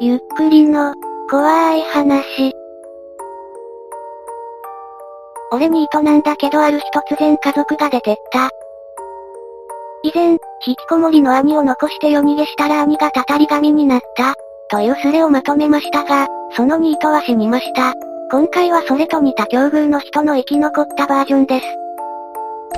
ゆっくりの、怖い話。俺ニートなんだけどある日突然家族が出てった。以前、引きこもりの兄を残して夜逃げしたら兄がたたり神になった、というスレをまとめましたが、そのニートは死にました。今回はそれと似た境遇の人の生き残ったバージョンです。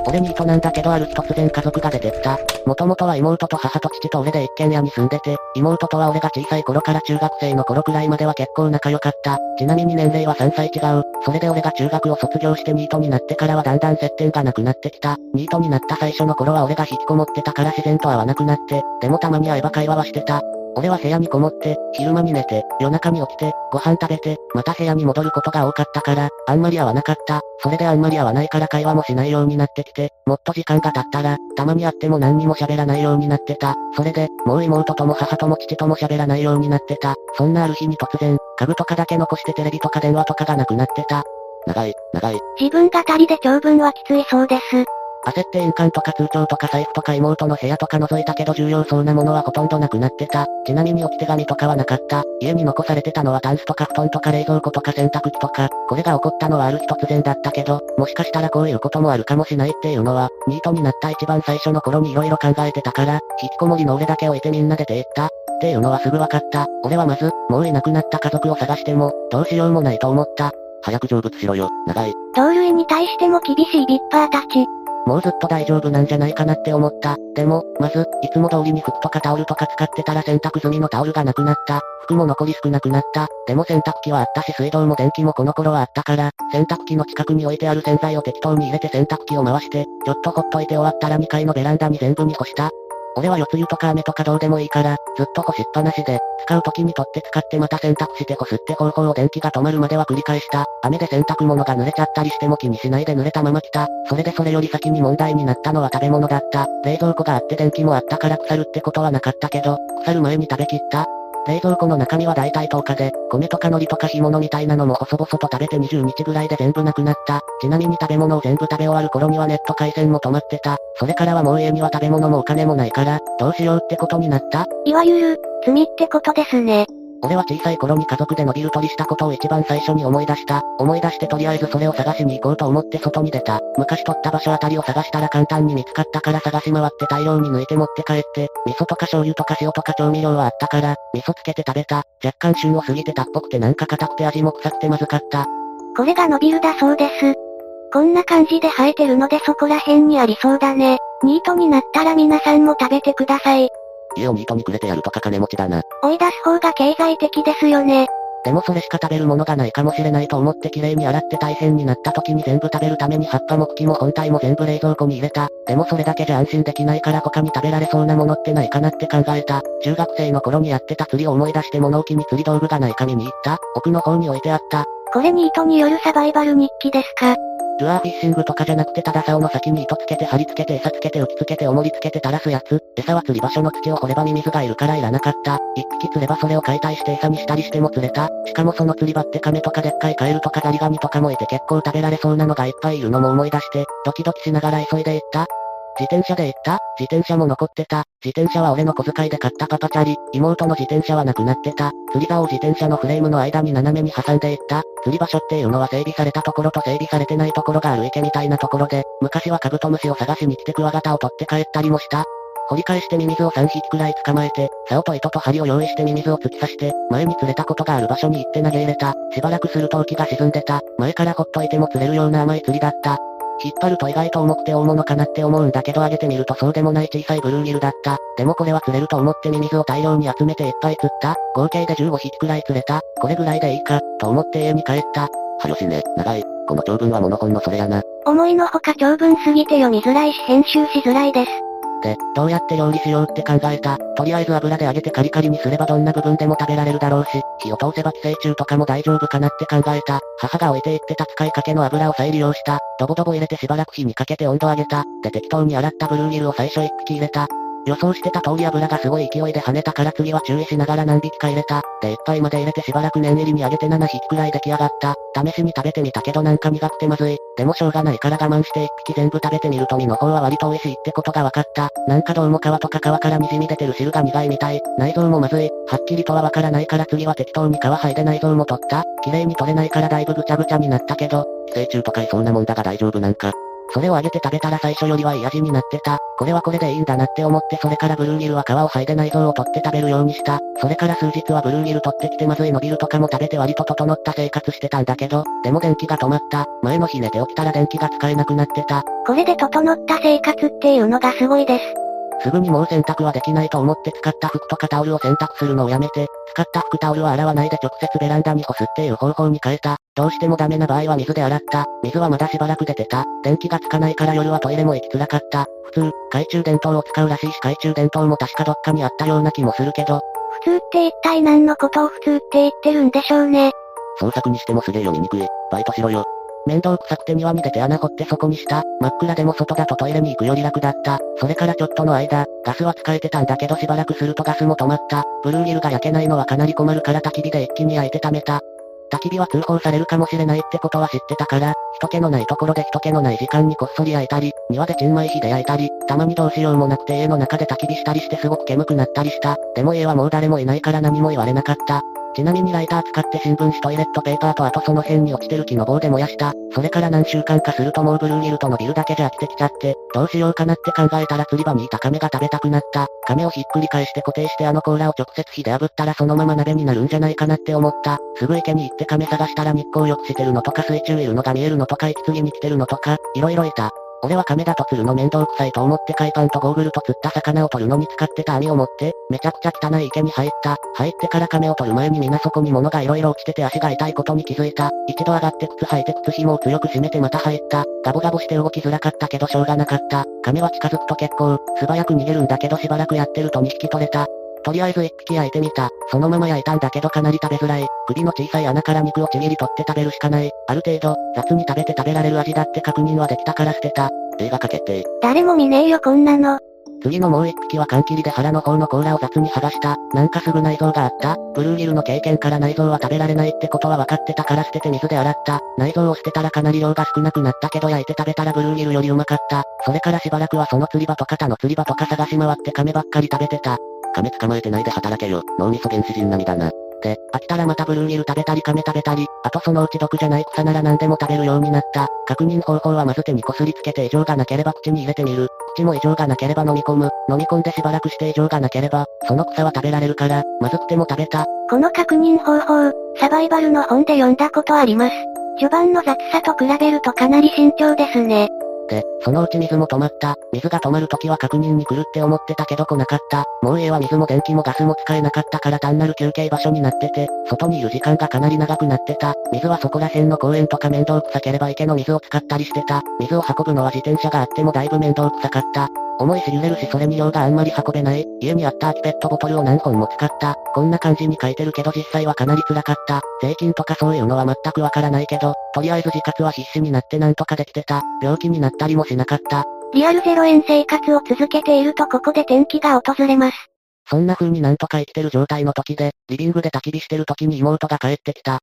俺ニートなんだけどある日突然家族が出てった。もともとは妹と母と父と俺で一軒家に住んでて、妹とは俺が小さい頃から中学生の頃くらいまでは結構仲良かった。ちなみに年齢は3歳違う。それで俺が中学を卒業してニートになってからはだんだん接点がなくなってきた。ニートになった最初の頃は俺が引きこもってたから自然と会わなくなって、でもたまに会えば会話はしてた。俺は部屋にこもって、昼間に寝て、夜中に起きて、ご飯食べて、また部屋に戻ることが多かったから、あんまり会わなかった。それであんまり会わないから会話もしないようになってきて、もっと時間が経ったら、たまに会っても何にも喋らないようになってた。それで、もう妹とも母とも父とも喋らないようになってた。そんなある日に突然、家具とかだけ残してテレビとか電話とかがなくなってた。長い、長い。自分語りで長文はきついそうです。焦って印鑑とか通帳とか財布とか妹の部屋とか覗いたけど重要そうなものはほとんどなくなってた。ちなみに置き手紙とかはなかった。家に残されてたのはタンスとか布団とか冷蔵庫とか洗濯機とか、これが起こったのはある日突然だったけど、もしかしたらこういうこともあるかもしないっていうのは、ニートになった一番最初の頃に色々考えてたから、引きこもりの俺だけ置いてみんな出て行った。っていうのはすぐ分かった。俺はまず、もういなくなった家族を探しても、どうしようもないと思った。早く成仏しろよ、長い。同類に対しても厳しいビッパーたち。もうずっと大丈夫なんじゃないかなって思った。でも、まず、いつも通りに服とかタオルとか使ってたら洗濯済みのタオルがなくなった。服も残り少なくなった。でも洗濯機はあったし水道も電気もこの頃はあったから、洗濯機の近くに置いてある洗剤を適当に入れて洗濯機を回して、ちょっとほっといて終わったら2階のベランダに全部に干した。俺は四つ湯とか雨とかどうでもいいから、ずっと干しっぱなしで、使う時に取って使ってまた洗濯して干すって方法を電気が止まるまでは繰り返した。雨で洗濯物が濡れちゃったりしても気にしないで濡れたまま来た。それでそれより先に問題になったのは食べ物だった。冷蔵庫があって電気もあったから腐るってことはなかったけど、腐る前に食べきった。冷蔵庫の中身は大体10日で、米とか海苔とか干物みたいなのも細々と食べて20日ぐらいで全部なくなった。ちなみに食べ物を全部食べ終わる頃にはネット回線も止まってた。それからはもう家には食べ物もお金もないから、どうしようってことになった。いわゆる、罪ってことですね。俺は小さい頃に家族で伸びる鳥したことを一番最初に思い出した。思い出してとりあえずそれを探しに行こうと思って外に出た。昔撮った場所あたりを探したら簡単に見つかったから探し回って大量に抜いて持って帰って、味噌とか醤油とか塩とか調味料はあったから、味噌つけて食べた。若干旬を過ぎてたっぽくてなんか硬くて味も臭くてまずかった。これが伸びるだそうです。こんな感じで生えてるのでそこら辺にありそうだね。ニートになったら皆さんも食べてください。家をニートにくれてやるとか金持ちだな。追い出す方が経済的ですよね。でもそれしか食べるものがないかもしれないと思って綺麗に洗って大変になった時に全部食べるために葉っぱも茎も本体も全部冷蔵庫に入れた。でもそれだけじゃ安心できないから他に食べられそうなものってないかなって考えた。中学生の頃にやってた釣りを思い出して物置に釣り道具がないか見に行った。奥の方に置いてあった。これニートによるサバイバル日記ですか？ルアーフィッシングとかじゃなくてただ竿の先に糸つけて貼り付けて餌つけて浮きつけて重りつけて垂らすやつ。餌は釣り場所の土を掘ればミミズがいるからいらなかった。一匹釣ればそれを解体して餌にしたりしても釣れた。しかもその釣り場って亀とかでっかいカエルとかザリガニとかもいて結構食べられそうなのがいっぱいいるのも思い出して、ドキドキしながら急いで行った。自転車で行った？自転車も残ってた。自転車は俺の小遣いで買ったパパチャリ。妹の自転車はなくなってた。釣り竿を自転車のフレームの間に斜めに挟んでいった。釣り場所っていうのは整備されたところと整備されてないところがある池みたいなところで、昔はカブトムシを探しに来てクワガタを取って帰ったりもした。掘り返してミミズを3匹くらい捕まえて、竿と糸と針を用意してミミズを突き刺して、前に釣れたことがある場所に行って投げ入れた。しばらくすると浮きが沈んでた。前からほっといても釣れるような甘い釣りだった。引っ張ると意外と重くて大物かなって思うんだけど上げてみるとそうでもない小さいブルーギルだった。でもこれは釣れると思ってミミズを大量に集めていっぱい釣った。合計で15匹くらい釣れた。これぐらいでいいか、と思って家に帰った。はよしね、長い。この長文はモノ本のそれやな。思い。のほか長文すぎて読みづらい。し編集しづらい。です。で、どうやって料理しようって考えた。とりあえず油で揚げてカリカリにすればどんな部分でも食べられるだろうし、火を通せば寄生虫とかも大丈夫かなって考えた。母が置いていってた使いかけの油を再利用した。ドボドボ入れてしばらく火にかけて温度上げた。で適当に洗ったブルーギルを最初1匹入れた。予想してた通り油がすごい勢いで跳ねたから次は注意しながら何匹か入れた。で、いっぱいまで入れてしばらく念入りに揚げて7匹くらい出来上がった。試しに食べてみたけどなんか苦くてまずい。でもしょうがないから我慢して1匹全部食べてみると身の方は割と美味しいってことが分かった。なんかどうも皮とか皮から滲み出てる汁が苦いみたい。内臓もまずい。はっきりとはわからないから次は適当に皮剥いで内臓も取った。綺麗に取れないからだいぶぐちゃぐちゃになったけど、寄生虫とかいそうなもんだが大丈夫なんか。それを揚げて食べたら最初よりはいい味になってた。これはこれでいいんだなって思ってそれからブルーギルは皮を剥いで内臓を取って食べるようにした。それから数日はブルーギル取ってきてまずい伸びるとかも食べて割と整った生活してたんだけど、でも電気が止まった。前の日寝て起きたら電気が使えなくなってた。これで整った生活っていうのがすごいです。すぐにもう洗濯はできないと思って使った服とかタオルを洗濯するのをやめて、使った服タオルは洗わないで直接ベランダに干すっていう方法に変えた。どうしてもダメな場合は水で洗った。水はまだしばらく出てた。電気がつかないから夜はトイレも行きづらかった。普通、懐中電灯を使うらしいし懐中電灯も確かどっかにあったような気もするけど。普通って一体何のことを普通って言ってるんでしょうね。創作にしてもすげえ読みにくい。バイトしろよ。面倒くさくて庭に出て穴掘ってそこにした。真っ暗でも外だとトイレに行くより楽だった。それからちょっとの間、ガスは使えてたんだけどしばらくするとガスも止まった。ブルーギルが焼けないのはかなり困るから焚き火で一気に焼いて貯めた。焚き火は通報されるかもしれないってことは知ってたから、人気のないところで人気のない時間にこっそり焼いたり、庭でチンマイ火で焼いたり、たまにどうしようもなくて家の中で焚き火したりしてすごく煙くなったりした。でも家はもう誰もいないから何も言われなかった。ちなみにライター使って新聞紙トイレットペーパーとあとその辺に落ちてる木の棒で燃やした。それから何週間かするともうブルーギルとのビルだけじゃ飽きてきちゃって、どうしようかなって考えたら釣り場にいた亀が食べたくなった。亀をひっくり返して固定してあの甲羅を直接火で炙ったらそのまま鍋になるんじゃないかなって思った。すぐ池に行って亀探したら日光浴してるのとか水中いるのが見えるのとか息継ぎに来てるのとか、いろいろいた。俺は亀だと釣るの面倒くさいと思って海パンとゴーグルと釣った魚を取るのに使ってた網を持って、めちゃくちゃ汚い池に入った。入ってから亀を取る前に皆そこに物が色々落ちてて足が痛いことに気づいた。一度上がって靴履いて靴紐を強く締めてまた入った。ガボガボして動きづらかったけどしょうがなかった。亀は近づくと結構、素早く逃げるんだけどしばらくやってると2匹取れた。とりあえず一匹焼いてみた。そのまま焼いたんだけどかなり食べづらい。首の小さい穴から肉をちぎり取って食べるしかない。ある程度、雑に食べて食べられる味だって確認はできたから捨てた。映画化決定。誰も見ねえよこんなの。次のもう一匹は缶切りで腹の方の甲羅を雑に剥がした。なんかすぐ内臓があった。ブルーギルの経験から内臓は食べられないってことは分かってたから捨てて水で洗った。内臓を捨てたらかなり量が少なくなったけど焼いて食べたらブルーギルよりうまかった。それからしばらくはその釣り場とか他の釣り場とか探し回って亀ばっかり食べてた。亀捕まえてないで働けよ。脳みそ原始人並みだな。で、飽きたらまたブルーギル食べたり亀食べたり、あとそのうち毒じゃない草なら何でも食べるようになった。確認方法はまず手にこすりつけて異常がなければ口に入れてみる。口も異常がなければ飲み込む。飲み込んでしばらくして異常がなければ、その草は食べられるから、まずくても食べた。この確認方法、サバイバルの本で読んだことあります。序盤の雑さと比べるとかなり慎重ですね。、そのうち水も止まった。水が止まる時は確認に来るって思ってたけど来なかった。もう家は水も電気もガスも使えなかったから単なる休憩場所になってて、外にいる時間がかなり長くなってた。水はそこら辺の公園とか面倒くさければ池の水を使ったりしてた。水を運ぶのは自転車があってもだいぶ面倒くさかった。重いし揺れるしそれに量があんまり運べない。家にあった空きペットボトルを何本も使った。こんな感じに書いてるけど実際はかなり辛かった。税金とかそういうのは全くわからないけど、とりあえず自活は必死になってなんとかできてた。病気になったりもしなかった。リアル0円生活を続けているとここで転機が訪れます。そんな風になんとか生きてる状態の時で、リビングで焚き火してる時に妹が帰ってきた。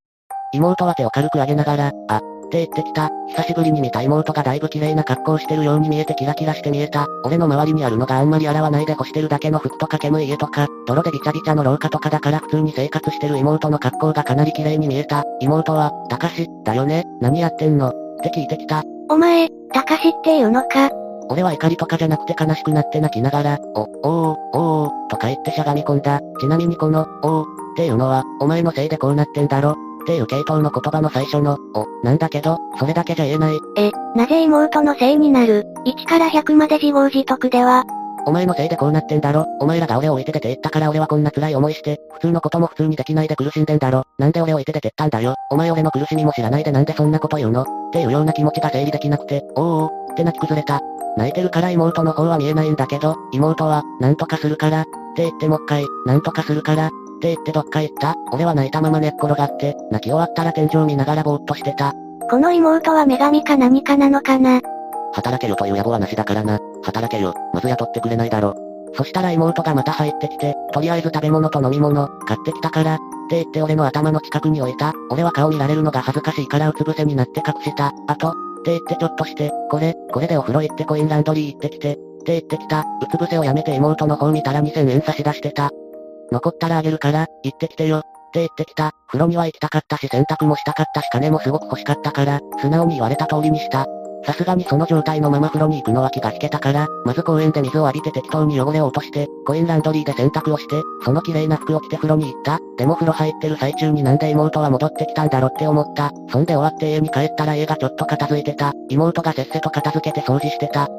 妹は手を軽く上げながら、あ、って言ってきた。久しぶりに見た妹がだいぶ綺麗な格好してるように見えてキラキラして見えた。俺の周りにあるのがあんまり洗わないで干してるだけの服とか煙い家とか、泥でビチャビチャの廊下とかだから普通に生活してる妹の格好がかなり綺麗に見えた。妹は、たかし、だよね何やってんの？って聞いてきた。お前、たかしっていうのか？俺は怒りとかじゃなくて悲しくなって泣きながら、お、おー、おー、とか言ってしゃがみ込んだ。ちなみにこの、おー、っていうのは、お前のせいでこうなってんだろっていう系統の言葉の最初の、お、なんだけど、それだけじゃ言えない。え、なぜ妹のせいになる ?1 から100まで自業自得では、お前のせいでこうなってんだろ？お前らが俺を置いて出て行ったから俺はこんな辛い思いして、普通のことも普通にできないで苦しんでんだろ？なんで俺を置いて出てったんだよ？お前俺の苦しみも知らないでなんでそんなこと言うの？っていうような気持ちが整理できなくて、おーおー、って泣き崩れた。泣いてるから妹の方は見えないんだけど、妹は、なんとかするから、って言ってもっかい、なんとかするから、って言ってどっか行った俺は泣いたまま寝っ転がって、泣き終わったら天井見ながらぼーっとしてた。この妹は女神か何かなのかな？働けよという野望はなしだからな。働けよ。まず雇ってくれないだろ。そしたら妹がまた入ってきて、とりあえず食べ物と飲み物、買ってきたから、って言って俺の頭の近くに置いた。俺は顔見られるのが恥ずかしいからうつ伏せになって隠した。あと、って言ってちょっとして、これ、これでお風呂行ってコインランドリー行ってきて、って言ってきた。うつ伏せをやめて妹の方見たら2000円差し出してた。残ったらあげるから、行ってきてよ。って言ってきた。風呂には行きたかったし洗濯もしたかったし金もすごく欲しかったから、素直に言われた通りにした。さすがにその状態のまま風呂に行くのは気が引けたから、まず公園で水を浴びて適当に汚れを落として、コインランドリーで洗濯をして、その綺麗な服を着て風呂に行った。でも風呂入ってる最中になんで妹は戻ってきたんだろって思った。そんで終わって家に帰ったら家がちょっと片付いてた。妹がせっせと片付けて掃除してた。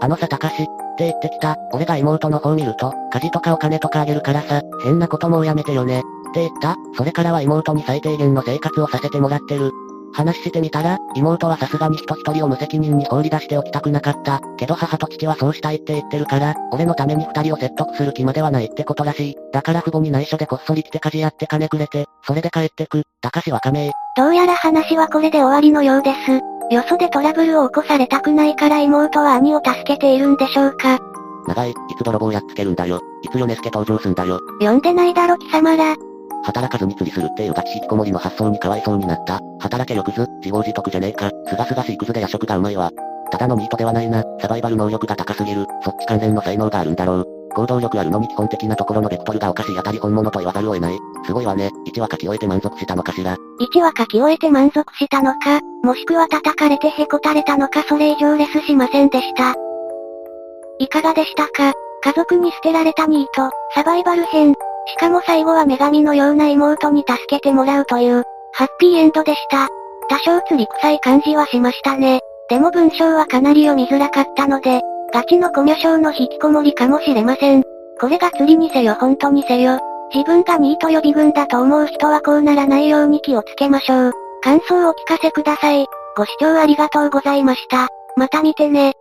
あのさ、たかし、って言ってきた。俺が妹の方見ると、家事とかお金とかあげるからさ、変なこともうやめてよね。って言ったそれからは妹に最低限の生活をさせてもらってる。話してみたら、妹はさすがに人一人を無責任に放り出しておきたくなかった。けど母と父はそうしたいって言ってるから、俺のために二人を説得する気まではないってことらしい。だから父母に内緒でこっそり来て家事やって金くれて、それで帰ってく。高しは仮名。どうやら話はこれで終わりのようです。よそでトラブルを起こされたくないから妹は兄を助けているんでしょうか？長い、いつ泥棒やっつけるんだよ。いつヨネスケ登場すんだよ。呼んでないだろ貴様ら。働かずに釣りするっていうガチ引きこもりの発想にかわいそうになった。働けよくず、自業自得じゃねえか。すがすがしいクズで夜食がうまいわ。ただのニートではないな。サバイバル能力が高すぎる。そっち関連の才能があるんだろう。行動力あるのに基本的なところのベクトルがおかしいあたり本物と言わざるを得ない。すごいわね。1話書き終えて満足したのかしら。1話書き終えて満足したのか、もしくは叩かれてへこたれたのかそれ以上レスしませんでした。いかがでしたか？家族に捨てられたニート、サバイバル編。しかも最後は女神のような妹に助けてもらうという、ハッピーエンドでした。多少釣り臭い感じはしましたね。でも文章はかなり読みづらかったので、ガチのコミュ障の引きこもりかもしれません。これが釣りにせよ本当にせよ。自分がニート予備軍だと思う人はこうならないように気をつけましょう。感想をお聞かせください。ご視聴ありがとうございました。また見てね。